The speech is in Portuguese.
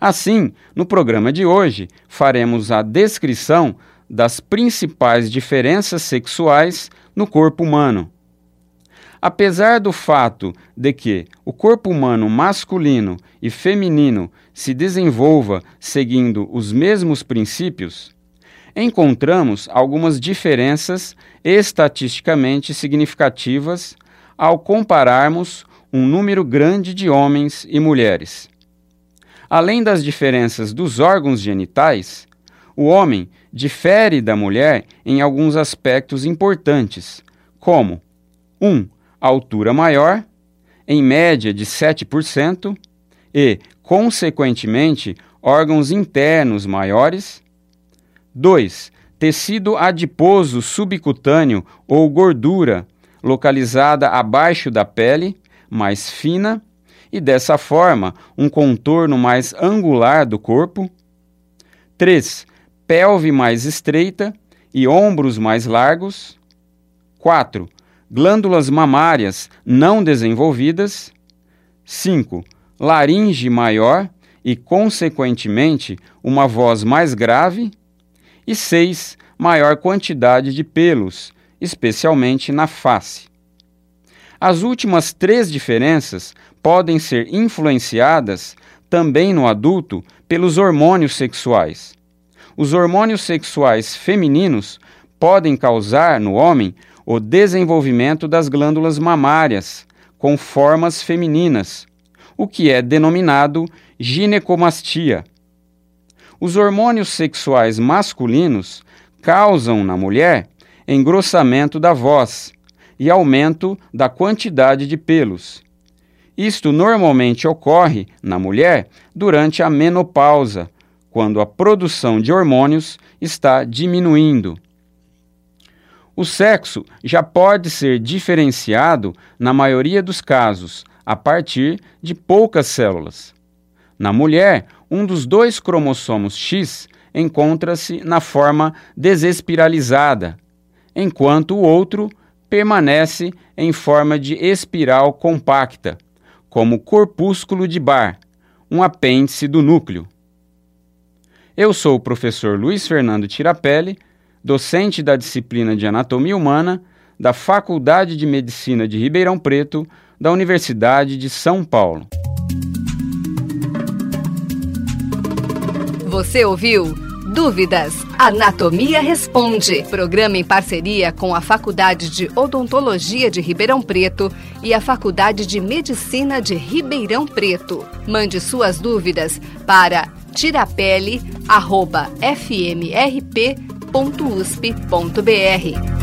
Assim, no programa de hoje, faremos a descrição das principais diferenças sexuais no corpo humano. Apesar do fato de que o corpo humano masculino e feminino se desenvolva seguindo os mesmos princípios, encontramos algumas diferenças estatisticamente significativas ao compararmos um número grande de homens e mulheres. Além das diferenças dos órgãos genitais, o homem difere da mulher em alguns aspectos importantes, como 1. Um, altura maior, em média de 7%, e, consequentemente, órgãos internos maiores. 2. Tecido adiposo subcutâneo ou gordura localizada abaixo da pele, mais fina e, dessa forma, um contorno mais angular do corpo. 3. Pelve mais estreita e ombros mais largos. 4. Glândulas mamárias não desenvolvidas. 5. Laringe maior e, consequentemente, uma voz mais grave. E 6. Maior quantidade de pelos, especialmente na face. As últimas três diferenças podem ser influenciadas também no adulto pelos hormônios sexuais. Os hormônios sexuais femininos podem causar no homem o desenvolvimento das glândulas mamárias com formas femininas, o que é denominado ginecomastia. Os hormônios sexuais masculinos causam na mulher engrossamento da voz e aumento da quantidade de pelos, isto normalmente ocorre na mulher durante a menopausa, quando a produção de hormônios está diminuindo. O sexo já pode ser diferenciado, na maioria dos casos, a partir de poucas células. Na mulher, um dos dois cromossomos X encontra-se na forma desespiralizada, enquanto o outro permanece em forma de espiral compacta como corpúsculo de Barr, um apêndice do núcleo. Eu sou o professor Luiz Fernando Tirapelli, docente da disciplina de Anatomia Humana da Faculdade de Medicina de Ribeirão Preto, da Universidade de São Paulo. Você ouviu? Dúvidas? Anatomia Responde. Programa em parceria com a Faculdade de Odontologia de Ribeirão Preto e a Faculdade de Medicina de Ribeirão Preto. Mande suas dúvidas para tirapele.fmrp.usp.br.